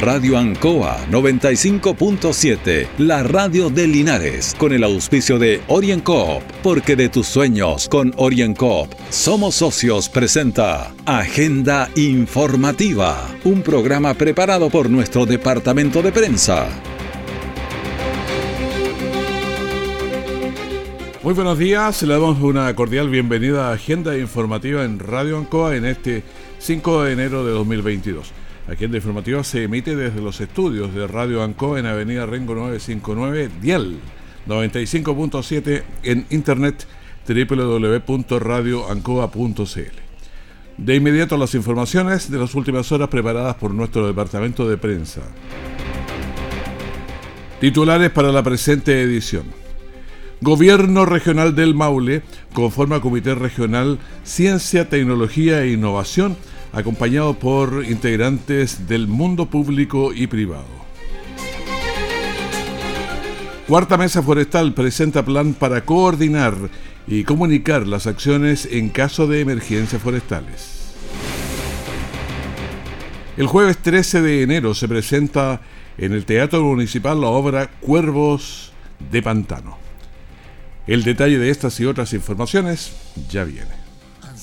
Radio Ancoa 95.7, la radio de Linares, con el auspicio de OrienCoop, porque de tus sueños con OrienCoop somos socios presenta Agenda Informativa, un programa preparado por nuestro departamento de prensa. Muy buenos días, le damos una cordial bienvenida a Agenda Informativa en Radio Ancoa en este 5 de enero de 2022. Agenda Informativa se emite desde los estudios de Radio Ancoa en Avenida Rengo 959, Dial 95.7 en internet www.radioancoa.cl. De inmediato las informaciones de las últimas horas preparadas por nuestro departamento de prensa. Titulares para la presente edición. Gobierno Regional del Maule conforma Comité Regional Ciencia, Tecnología e Innovación, acompañado por integrantes del mundo público y privado. Cuarta Mesa Forestal presenta plan para coordinar y comunicar las acciones en caso de emergencias forestales. El jueves 13 de enero se presenta en el Teatro Municipal la obra Cuervos de Pantano. El detalle de estas y otras informaciones ya viene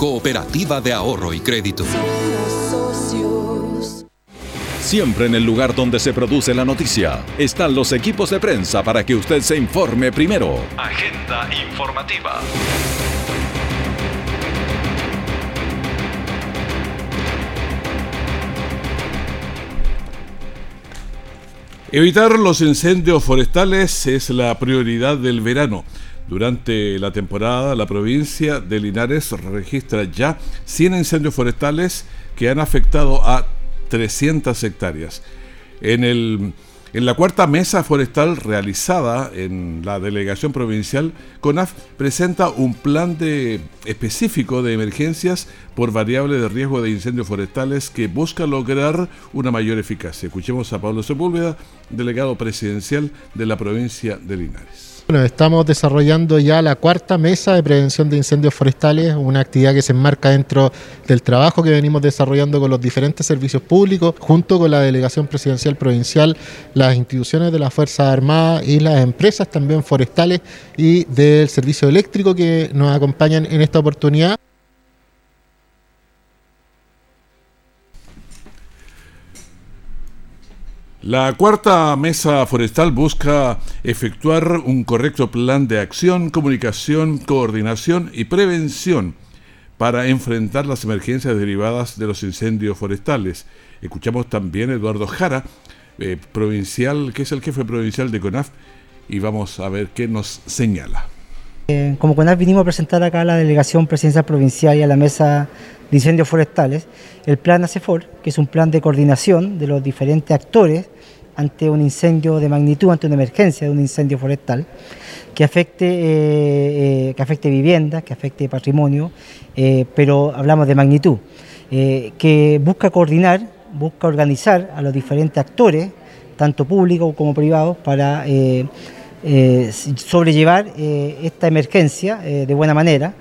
cooperativa de ahorro y crédito. Siempre en el lugar donde se produce la noticia están los equipos de prensa para que usted se informe primero. Agenda informativa. Evitar los incendios forestales es la prioridad del verano. Durante la temporada, la provincia de Linares registra ya 100 incendios forestales que han afectado a 300 hectáreas. En el en la cuarta mesa forestal realizada en la delegación provincial, CONAF presenta un plan de, específico de emergencias por variable de riesgo de incendios forestales que busca lograr una mayor eficacia. Escuchemos a Pablo Sepúlveda, delegado presidencial de la provincia de Linares. Bueno, estamos desarrollando ya la cuarta mesa de prevención de incendios forestales, una actividad que se enmarca dentro del trabajo que venimos desarrollando con los diferentes servicios públicos, junto con la delegación presidencial provincial, las instituciones de las Fuerzas Armadas y las empresas también forestales y del servicio eléctrico que nos acompañan en esta oportunidad. La cuarta mesa forestal busca efectuar un correcto plan de acción, comunicación, coordinación y prevención para enfrentar las emergencias derivadas de los incendios forestales. Escuchamos también a Eduardo Jara, eh, provincial, que es el jefe provincial de CONAF, y vamos a ver qué nos señala. Eh, como CONAF vinimos a presentar acá a la delegación presidencial provincial y a la mesa de incendios forestales, el plan ACEFOR, que es un plan de coordinación de los diferentes actores ante un incendio de magnitud, ante una emergencia de un incendio forestal, que afecte, eh, eh, que afecte viviendas, que afecte patrimonio, pero hablamos de magnitud, que busca coordinar, busca organizar a los diferentes actores, tanto públicos como privados, para sobrellevar esta emergencia de buena manera.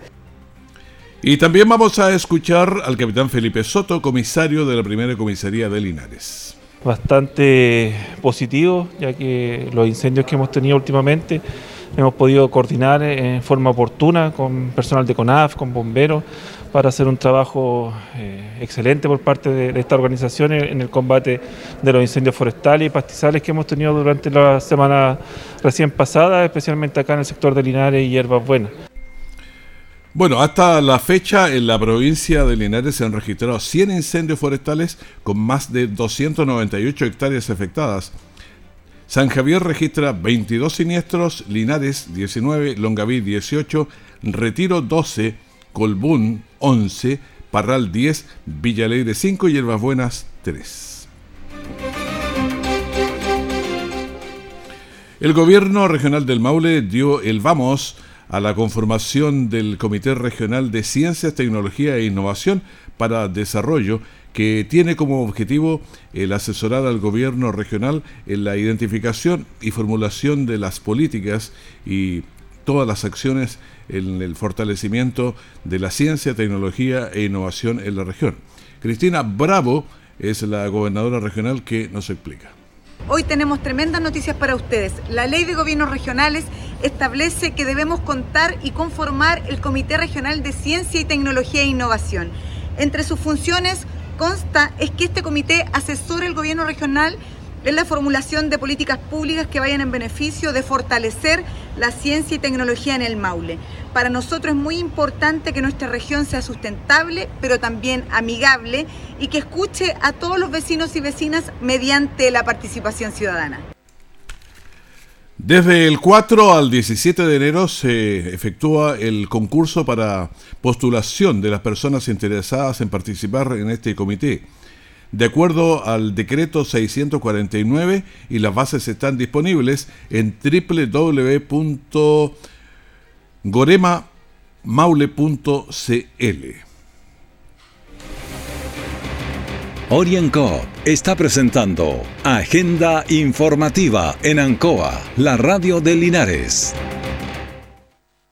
Y también vamos a escuchar al capitán Felipe Soto, comisario de la primera comisaría de Linares. Bastante positivo, ya que los incendios que hemos tenido últimamente hemos podido coordinar en forma oportuna con personal de CONAF, con bomberos, para hacer un trabajo eh, excelente por parte de, esta organización en el combate de los incendios forestales y pastizales que hemos tenido durante la semana recién pasada, especialmente acá en el sector de Linares y Hierbas Buenas. Bueno, hasta la fecha en la provincia de Linares se han registrado 100 incendios forestales con más de 298 hectáreas afectadas. San Javier registra 22 siniestros, Linares 19, Longaví 18, Retiro 12, Colbún 11, Parral 10, Villaleire 5 y Hierbas Buenas 3. El gobierno regional del Maule dio el vamos a la conformación del Comité Regional de Ciencias, Tecnología e Innovación para Desarrollo, que tiene como objetivo el asesorar al gobierno regional en la identificación y formulación de las políticas y todas las acciones en el fortalecimiento de la ciencia, tecnología e innovación en la región. Cristina Bravo es la gobernadora regional que nos explica. Hoy tenemos tremendas noticias para ustedes. La ley de gobiernos regionales establece que debemos contar y conformar el Comité Regional de Ciencia y Tecnología e Innovación. Entre sus funciones consta es que este comité asesore el gobierno regional en la formulación de políticas públicas que vayan en beneficio de fortalecer la ciencia y tecnología en el Maule. Para nosotros es muy importante que nuestra región sea sustentable, pero también amigable y que escuche a todos los vecinos y vecinas mediante la participación ciudadana. Desde el 4 al 17 de enero se efectúa el concurso para postulación de las personas interesadas en participar en este comité de acuerdo al decreto 649 y las bases están disponibles en www.goremamaule.cl. Orienco está presentando Agenda Informativa en Ancoa, la radio de Linares.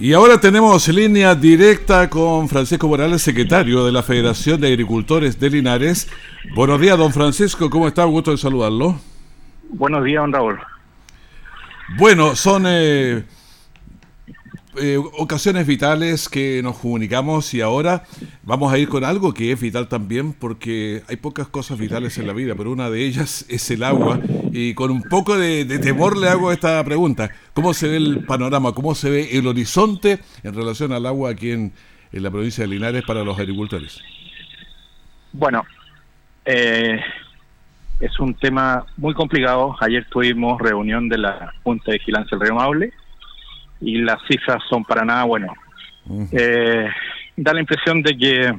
Y ahora tenemos línea directa con Francisco Morales, secretario de la Federación de Agricultores de Linares. Buenos días, don Francisco, ¿cómo está? Un gusto de saludarlo. Buenos días, don Raúl. Bueno, son eh, eh, ocasiones vitales que nos comunicamos y ahora vamos a ir con algo que es vital también porque hay pocas cosas vitales en la vida, pero una de ellas es el agua y con un poco de, temor le hago esta pregunta. ¿Cómo se ve el panorama? ¿Cómo se ve el horizonte en relación al agua aquí en, la provincia de Linares para los agricultores? Bueno, eh, es un tema muy complicado. Ayer tuvimos reunión de la Junta de Vigilancia del Río Maule y las cifras son para nada buenas. Eh, da la impresión de que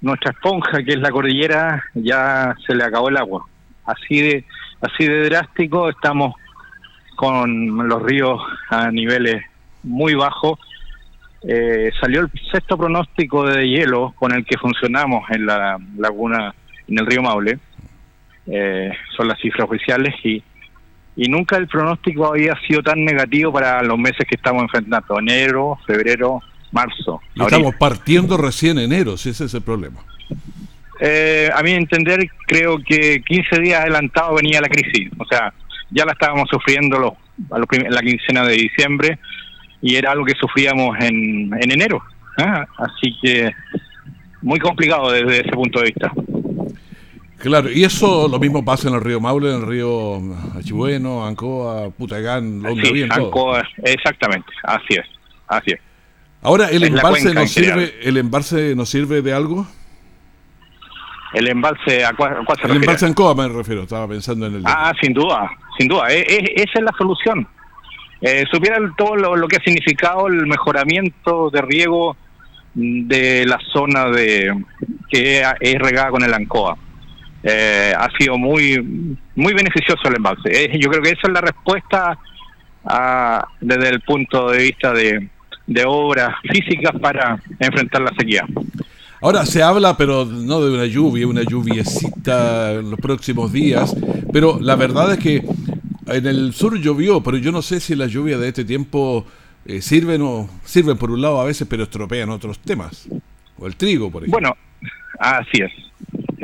nuestra esponja, que es la cordillera, ya se le acabó el agua. Así de, así de drástico estamos con los ríos a niveles muy bajos. Eh, salió el sexto pronóstico de hielo con el que funcionamos en la laguna, en el río Maule. Eh, son las cifras oficiales y y nunca el pronóstico había sido tan negativo para los meses que estamos enfrentando, enero, febrero, marzo. estamos partiendo recién enero, si ese es el problema. Eh, a mi entender, creo que 15 días adelantado venía la crisis, o sea, ya la estábamos sufriendo los, a los la quincena de diciembre y era algo que sufríamos en, en enero. ¿eh? Así que muy complicado desde ese punto de vista. Claro, y eso lo mismo pasa en el río Maule, en el río Achibueno, Ancoa, Putagán, donde sí, Ancoa, exactamente, así es, así es. Ahora, ¿el embalse nos sirve, el embalse nos sirve de algo? El embalse, ¿a cuál, se El embalse Ancoa me refiero, estaba pensando en el... Ah, sin duda, sin duda, e, e, esa es la solución. Eh, supieran todo lo, que ha significado el mejoramiento de riego de la zona de que es regada con el Ancoa eh, ha sido muy muy beneficioso el embalse. Eh, yo creo que esa es la respuesta desde el punto de vista de, de obras físicas para enfrentar la sequía. Ahora se habla, pero no de una lluvia, una lluviecita en los próximos días, pero la verdad es que en el sur llovió, pero yo no sé si la lluvia de este tiempo eh, sirven, o, sirven por un lado a veces, pero estropean otros temas. O el trigo, por ejemplo. Bueno, así es.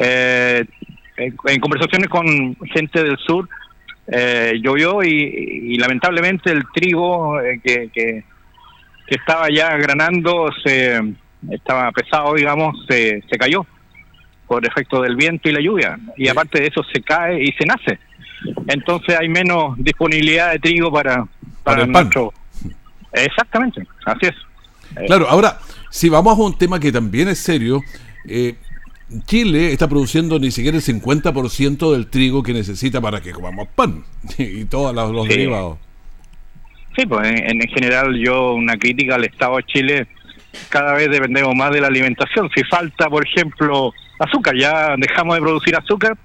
Eh, en, conversaciones con gente del sur, eh, llovió y, lamentablemente el trigo eh, que, que, estaba ya granando, se, estaba pesado, digamos, se, se cayó por efecto del viento y la lluvia. Y aparte de eso se cae y se nace. Entonces hay menos disponibilidad de trigo para, para, el nuestro... Exactamente, así es. Claro, ahora, si vamos a un tema que también es serio, eh, Chile está produciendo ni siquiera el 50% del trigo que necesita para que comamos pan y todos los, derivados. Sí, pues en, general yo una crítica al Estado de Chile, cada vez dependemos más de la alimentación. Si falta, por ejemplo, azúcar, ya dejamos de producir azúcar,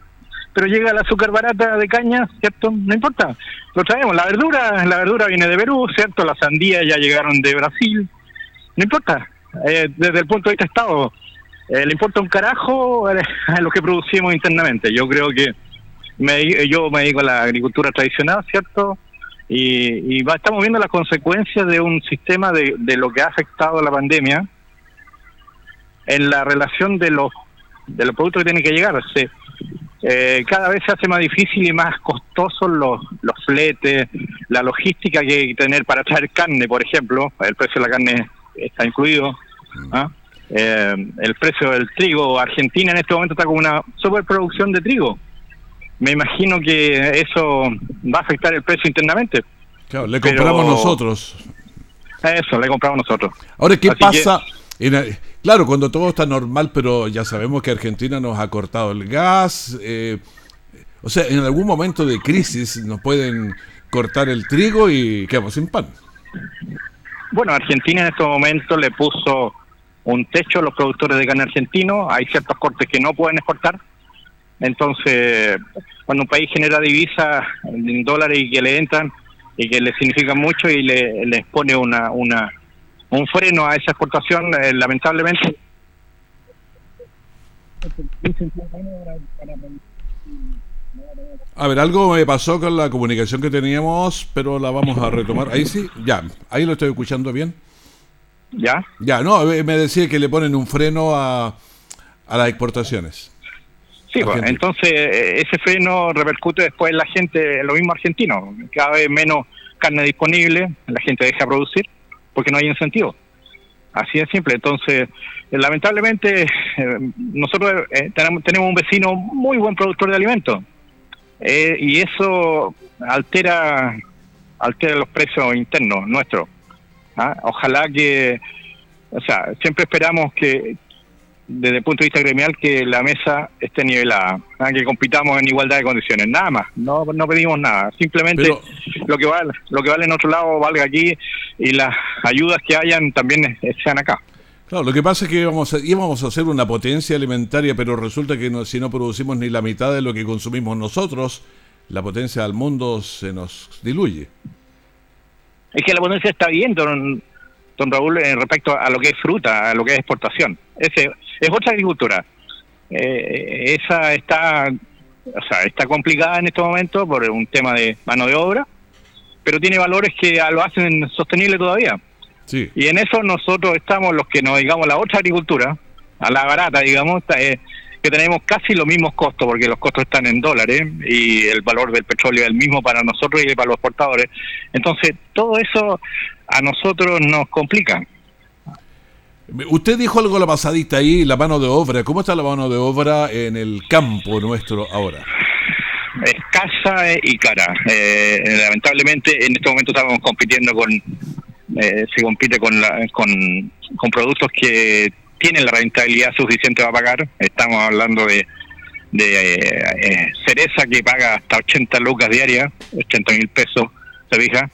pero llega el azúcar barata de caña, ¿cierto? No importa, lo traemos. La verdura, la verdura viene de Perú, ¿cierto? Las sandías ya llegaron de Brasil, no importa. Eh, desde el punto de vista Estado, eh, le importa un carajo a lo que producimos internamente. Yo creo que me, yo me dedico a la agricultura tradicional, ¿cierto? Y, y estamos viendo las consecuencias de un sistema de, de lo que ha afectado la pandemia en la relación de los de los productos que tienen que llegar. eh, cada vez se hace más difícil y más costosos los, los fletes, la logística que hay que tener para traer carne, por ejemplo. El precio de la carne está incluido. ¿ah? Eh, el precio del trigo, Argentina en este momento está con una superproducción de trigo. Me imagino que eso va a afectar el precio internamente. Claro, le compramos nosotros. Eso, le compramos nosotros. Ahora, ¿qué pasa? claro, cuando todo está normal, pero ya sabemos que Argentina nos ha cortado el gas. Eh, o sea, en algún momento de crisis nos pueden cortar el trigo y quedamos sin pan. Bueno, Argentina en este momento le puso un techo a los productores de carne argentino, hay ciertos cortes que no pueden exportar, entonces cuando un país genera divisas en dólares y que le entran y que le significan mucho y le, les pone una, una un freno a esa exportación, eh, lamentablemente a ver, algo me pasó con la comunicación que teníamos, pero la vamos a retomar. Ahí sí, ya, ahí lo estoy escuchando bien. ¿Ya? Ya, no, me decía que le ponen un freno a, a las exportaciones. Sí, pues, entonces eh, ese freno repercute después en la gente, en lo mismo argentino. Cada vez menos carne disponible, la gente deja producir porque no hay incentivo. Así de simple. Entonces, eh, lamentablemente, eh, nosotros tenemos, tenemos un vecino muy buen productor de alimentos y eso altera altera los precios internos nuestros. ¿Ah? Ojalá que, o sea, siempre esperamos que, desde el punto de vista gremial, que la mesa esté nivelada, ¿ah? que compitamos en igualdad de condiciones, nada más, no, no pedimos nada, simplemente lo que vale, lo que vale en otro lado valga aquí y las ayudas que hayan también sean acá. Claro, lo que pasa es que íbamos a, íbamos a hacer una potencia alimentaria, pero resulta que si no producimos ni la mitad de lo que consumimos nosotros, la potencia del mundo se nos diluye. Es que la potencia está bien, don, don Raúl, en respecto a lo que es fruta, a lo que es exportación. Ese, es otra agricultura. Eh, esa está, o sea, está complicada en este momento por un tema de mano de obra, pero tiene valores que lo hacen sostenible todavía. Sí. Y en eso nosotros estamos los que nos digamos la otra agricultura, a la barata, digamos, eh, que tenemos casi los mismos costos, porque los costos están en dólares y el valor del petróleo es el mismo para nosotros y para los exportadores. Entonces, todo eso a nosotros nos complica. Usted dijo algo la pasadita ahí, la mano de obra. ¿Cómo está la mano de obra en el campo nuestro ahora? Escasa y cara. Eh, lamentablemente, en este momento estamos compitiendo con, eh, se compite con, con, con productos que tienen la rentabilidad suficiente para pagar. Estamos hablando de, de eh, cereza que paga hasta 80 lucas diarias, 80 mil pesos, se fija.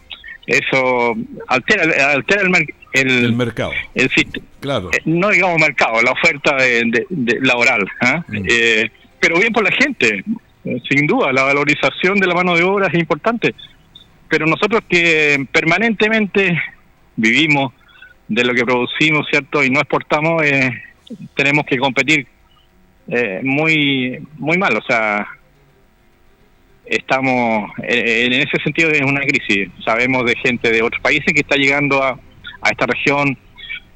Eso altera, altera el, el, mercado. El, claro. Eh, no digamos mercado, la oferta de, laboral. ¿ah? Mm. Eh, pero bien por la gente, sin duda, la valorización de la mano de obra es importante. Pero nosotros que permanentemente vivimos de lo que producimos, ¿cierto? Y no exportamos, eh, tenemos que competir eh, muy muy mal. O sea, estamos en ese sentido en una crisis. Sabemos de gente de otros países que está llegando a, a esta región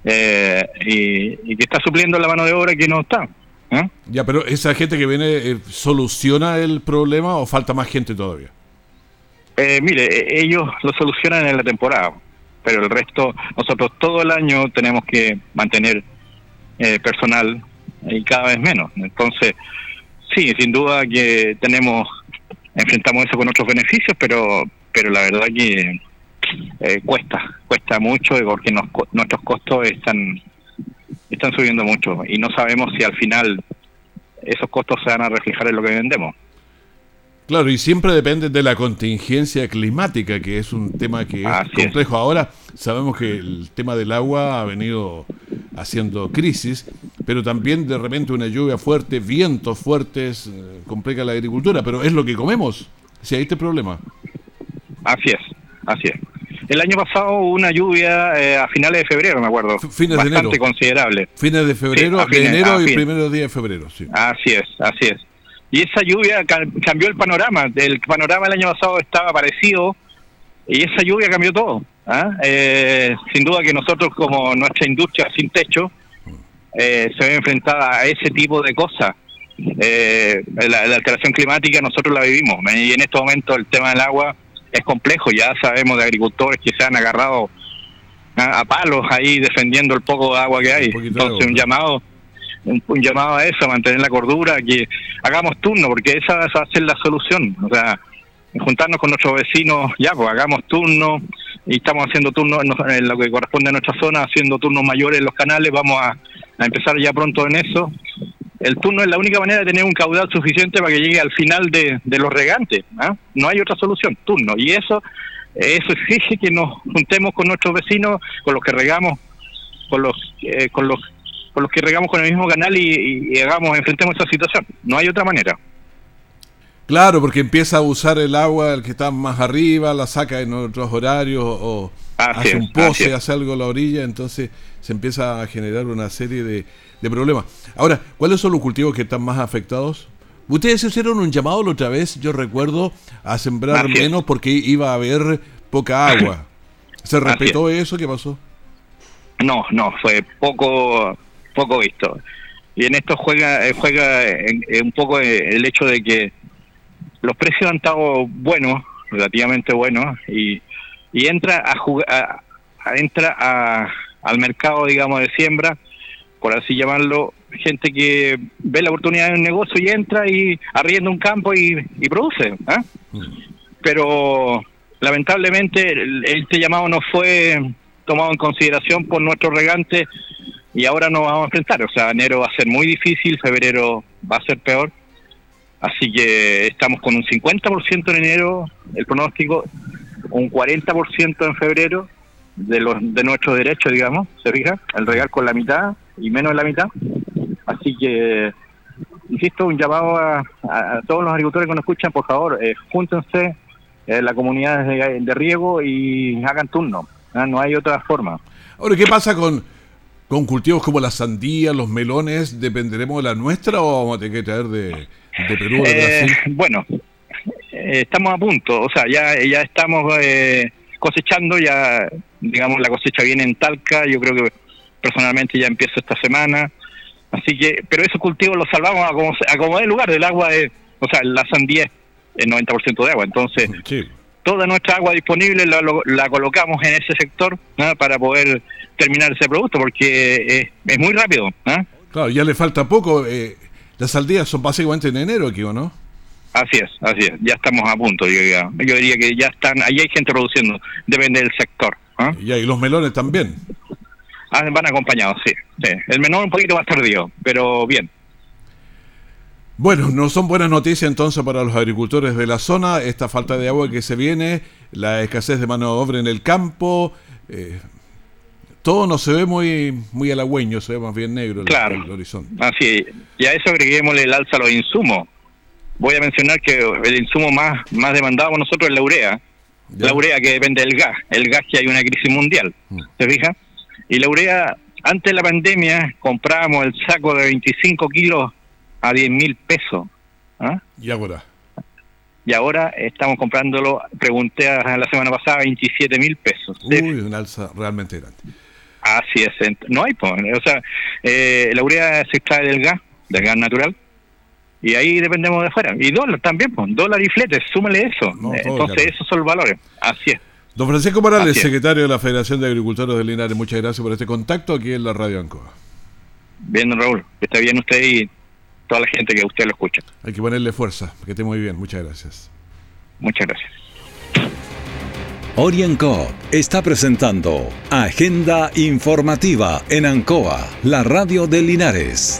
eh, y, que está supliendo la mano de obra que no está. ¿eh? Ya, pero esa gente que viene eh, soluciona el problema o falta más gente todavía. mire, ellos lo solucionan en la temporada, pero el resto, nosotros todo el año tenemos que mantener personal y cada vez menos. Entonces, sí, sin duda que tenemos, enfrentamos eso con otros beneficios, pero, pero la verdad que eh, cuesta, cuesta mucho porque nuestros costos están, están subiendo mucho y no sabemos si al final esos costos se van a reflejar en lo que vendemos. Claro, y siempre depende de la contingencia climática, que es un tema que es complejo. Ahora sabemos que el tema del agua ha venido haciendo crisis, pero también de repente una lluvia fuerte, vientos fuertes, eh, complica la agricultura, pero es lo que comemos, si hay este problema. Así es, así es. El año pasado hubo una lluvia eh, a finales de febrero, me acuerdo. Fines bastante de enero. considerable. Fines de febrero, de enero y primeros días de febrero, sí. Así es, así es. Y esa lluvia cambió el panorama. El panorama el año pasado estaba parecido y esa lluvia cambió todo. ¿ah? Eh, sin duda que nosotros como nuestra industria sin techo eh, se ve enfrentada a ese tipo de cosas. la, alteración climática nosotros la vivimos y en este momento el tema del agua es complejo, ya sabemos de agricultores que se han agarrado a, palos ahí defendiendo el poco de agua que hay. Entonces un llamado un, llamado a eso, a mantener la cordura, que hagamos turno, porque esa va a ser la solución. O sea, juntarnos con nuestros vecinos, ya, pues hagamos turno, y estamos haciendo turnos en, lo que corresponde a nuestra zona, haciendo turnos mayores en los canales, vamos a empezar ya pronto en eso, el turno es la única manera de tener un caudal suficiente para que llegue al final de, los regantes. ¿ah? No hay otra solución, turno. Y eso eso exige que nos juntemos con nuestros vecinos, con los que regamos, con los eh, con los con los que regamos con el mismo canal y, hagamos enfrentemos esa situación. No hay otra manera. Claro, porque empieza a usar el agua el que está más arriba, la saca en otros horarios o hace un poce, hace algo a la orilla, entonces se empieza a generar una serie de, de problemas. Ahora, ¿cuáles son los cultivos que están más afectados? Ustedes hicieron un llamado la otra vez, yo recuerdo, a sembrar menos porque iba a haber poca agua. ¿Se respetó eso? ¿Qué pasó? No, no, fue poco poco visto. Y en esto juega eh, juega un poco el hecho de que los precios han estado buenos, relativamente buenos, y, y entra a, entra a, al mercado, digamos, de siembra por así llamarlo, gente que ve la oportunidad de un negocio y entra y arrienda un campo y, produce. ¿ah? Pero lamentablemente este llamado no fue tomado en consideración por nuestros regantes y ahora nos vamos a enfrentar. O sea, enero va a ser muy difícil, febrero va a ser peor. Así que estamos con un 50% en enero, el pronóstico, un 40% en febrero de los de nuestros derechos, digamos, se fija, el regal con la mitad y menos de la mitad. Así que, insisto, un llamado a, todos los agricultores que nos escuchan, por favor, eh, júntense en la comunidad de, riego y hagan turno. ¿ah? No hay otra forma. Ahora, ¿qué pasa con, con cultivos como la sandía, los melones? ¿Dependeremos de la nuestra o vamos a tener que traer de, de Perú o de eh, Brasil? bueno, eh, estamos a punto, o sea, ya, ya estamos cosechando, ya digamos la cosecha viene en Talca, yo creo que personalmente ya empiezo esta semana, así que, pero esos cultivos los salvamos a como, a como el lugar, del agua es, o sea, la sandía es el 90% de agua, entonces toda nuestra agua disponible la, colocamos en ese sector para poder terminar ese producto, porque es, muy rápido. Claro, ya le falta poco, eh, las aldeas son básicamente en enero aquí, ¿o no? Así es, así es, ya estamos a punto, yo, yo diría que ya están, ahí hay gente produciendo, depende del sector. Y ahí los melones también. Ah, van acompañados, sí, El menor un poquito más tardío, pero bien. Bueno, no son buenas noticias entonces para los agricultores de la zona, esta falta de agua que se viene, la escasez de mano de obra en el campo, eh, todo no se ve muy muy halagüeño, se ve más bien negro el, claro. el horizonte. Así, y a eso agreguémosle el alza a los insumos. Voy a mencionar que el insumo más, más demandado por nosotros es la urea. La urea que depende del gas, el gas que hay una crisis mundial, mm. ¿se fija? Y la urea, antes de la pandemia, comprábamos el saco de 25 kilos a 10 mil pesos. ¿ah? ¿Y ahora? y ahora estamos comprándolo, pregunté a la semana pasada, 27 mil pesos. Uy, un alza realmente grande. Así es, no hay, o sea, eh, la urea se extrae del gas, del gas natural, y ahí dependemos de afuera. Y dólar también, pues, dólar y fletes, súmale eso. Entonces, esos son los valores. Así es. Don Francisco Morales, secretario de la Federación de Agricultores de Linares, muchas gracias por este contacto aquí en la Radio Ancoa. Bien, don Raúl, esté bien usted y toda la gente que usted lo escucha. Hay que ponerle fuerza, que esté muy bien. Muchas gracias. Muchas gracias. Orienco está presentando Agenda Informativa en Ancoa, la radio de Linares.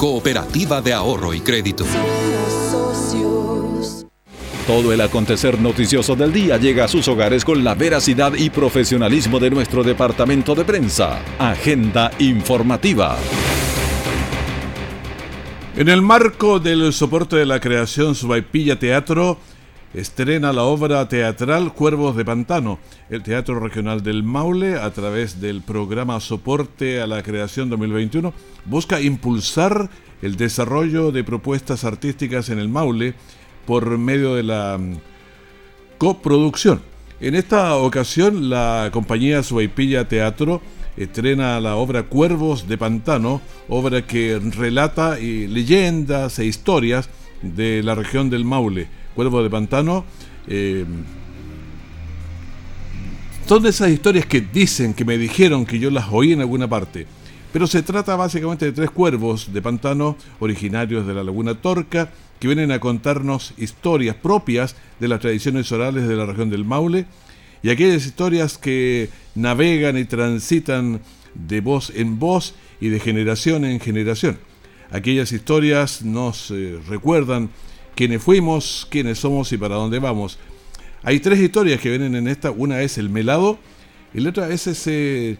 cooperativa de ahorro y crédito. Todo el acontecer noticioso del día llega a sus hogares con la veracidad y profesionalismo de nuestro departamento de prensa. Agenda informativa. En el marco del soporte de la creación Subaipilla Teatro, estrena la obra teatral Cuervos de Pantano. El Teatro Regional del Maule, a través del programa Soporte a la Creación 2021, busca impulsar el desarrollo de propuestas artísticas en el Maule por medio de la mm, coproducción. En esta ocasión, la compañía Suaipilla Teatro estrena la obra Cuervos de Pantano, obra que relata leyendas e historias de la región del Maule. Cuervos de Pantano eh, de esas historias que dicen, que me dijeron, que yo las oí en alguna parte. Pero se trata básicamente de tres cuervos de pantano originarios de la laguna Torca que vienen a contarnos historias propias de las tradiciones orales de la región del Maule y aquellas historias que navegan y transitan de voz en voz y de generación en generación. Aquellas historias nos eh, recuerdan quiénes fuimos, quiénes somos y para dónde vamos. Hay tres historias que vienen en esta. Una es el melado y la otra es ese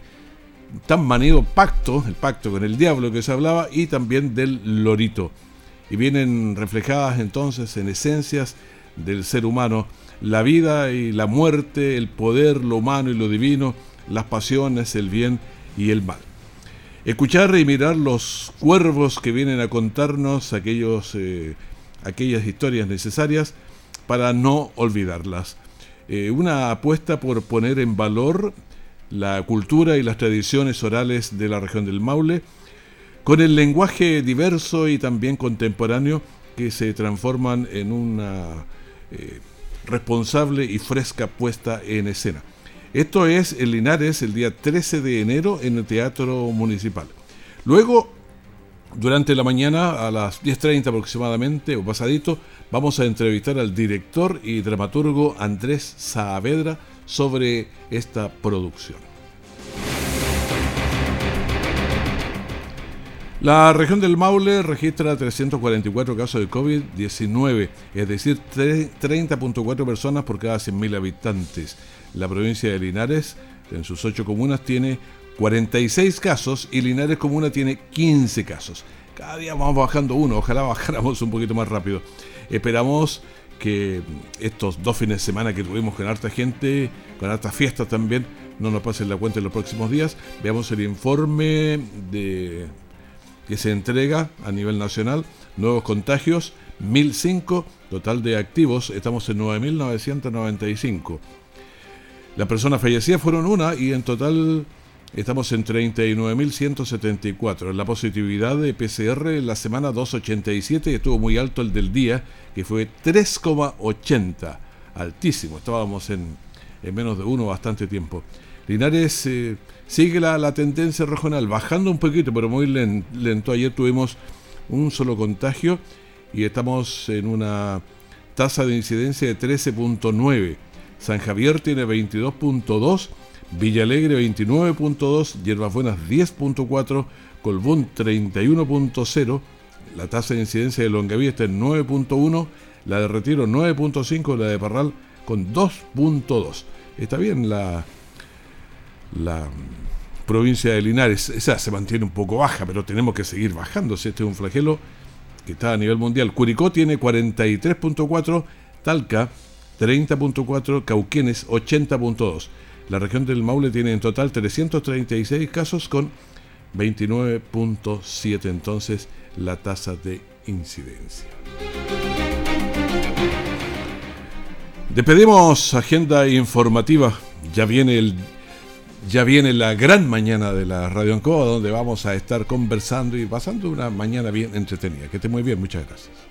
tan manido pacto, el pacto con el diablo que se hablaba, y también del lorito. Y vienen reflejadas entonces en esencias del ser humano, la vida y la muerte, el poder, lo humano y lo divino, las pasiones, el bien y el mal. Escuchar y mirar los cuervos que vienen a contarnos aquellos, eh, aquellas historias necesarias para no olvidarlas. Eh, una apuesta por poner en valor la cultura y las tradiciones orales de la región del Maule, con el lenguaje diverso y también contemporáneo que se transforman en una eh, responsable y fresca puesta en escena. Esto es en Linares el día 13 de enero en el Teatro Municipal. Luego, durante la mañana, a las 10.30 aproximadamente, o pasadito, vamos a entrevistar al director y dramaturgo Andrés Saavedra, sobre esta producción. La región del Maule registra 344 casos de COVID-19, es decir, 30.4 personas por cada 100.000 habitantes. La provincia de Linares, en sus ocho comunas, tiene 46 casos y Linares Comuna tiene 15 casos. Cada día vamos bajando uno, ojalá bajáramos un poquito más rápido. Esperamos que estos dos fines de semana que tuvimos con harta gente, con hartas fiestas también, no nos pasen la cuenta en los próximos días. Veamos el informe de, que se entrega a nivel nacional. Nuevos contagios, 1005, total de activos, estamos en 9.995. Las personas fallecidas fueron una y en total Estamos en 39.174. La positividad de PCR en la semana 287 estuvo muy alto el del día, que fue 3,80. Altísimo, estábamos en, menos de uno bastante tiempo. Linares eh, sigue la, tendencia regional, bajando un poquito, pero muy lento. Ayer tuvimos un solo contagio y estamos en una tasa de incidencia de 13.9. San Javier tiene 22.2 Villalegre 29.2, Hierbas Buenas 10.4, Colbún 31.0, la tasa de incidencia de Longaví está en 9.1, la de Retiro 9.5, la de Parral con 2.2. Está bien la, la provincia de Linares, esa se mantiene un poco baja, pero tenemos que seguir bajándose. Este es un flagelo que está a nivel mundial. Curicó tiene 43.4, Talca 30.4, Cauquenes 80.2. La región del Maule tiene en total 336 casos con 29.7 entonces la tasa de incidencia. Despedimos agenda informativa. Ya viene el ya viene la gran mañana de la Radio Ancoa donde vamos a estar conversando y pasando una mañana bien entretenida. Que esté muy bien, muchas gracias.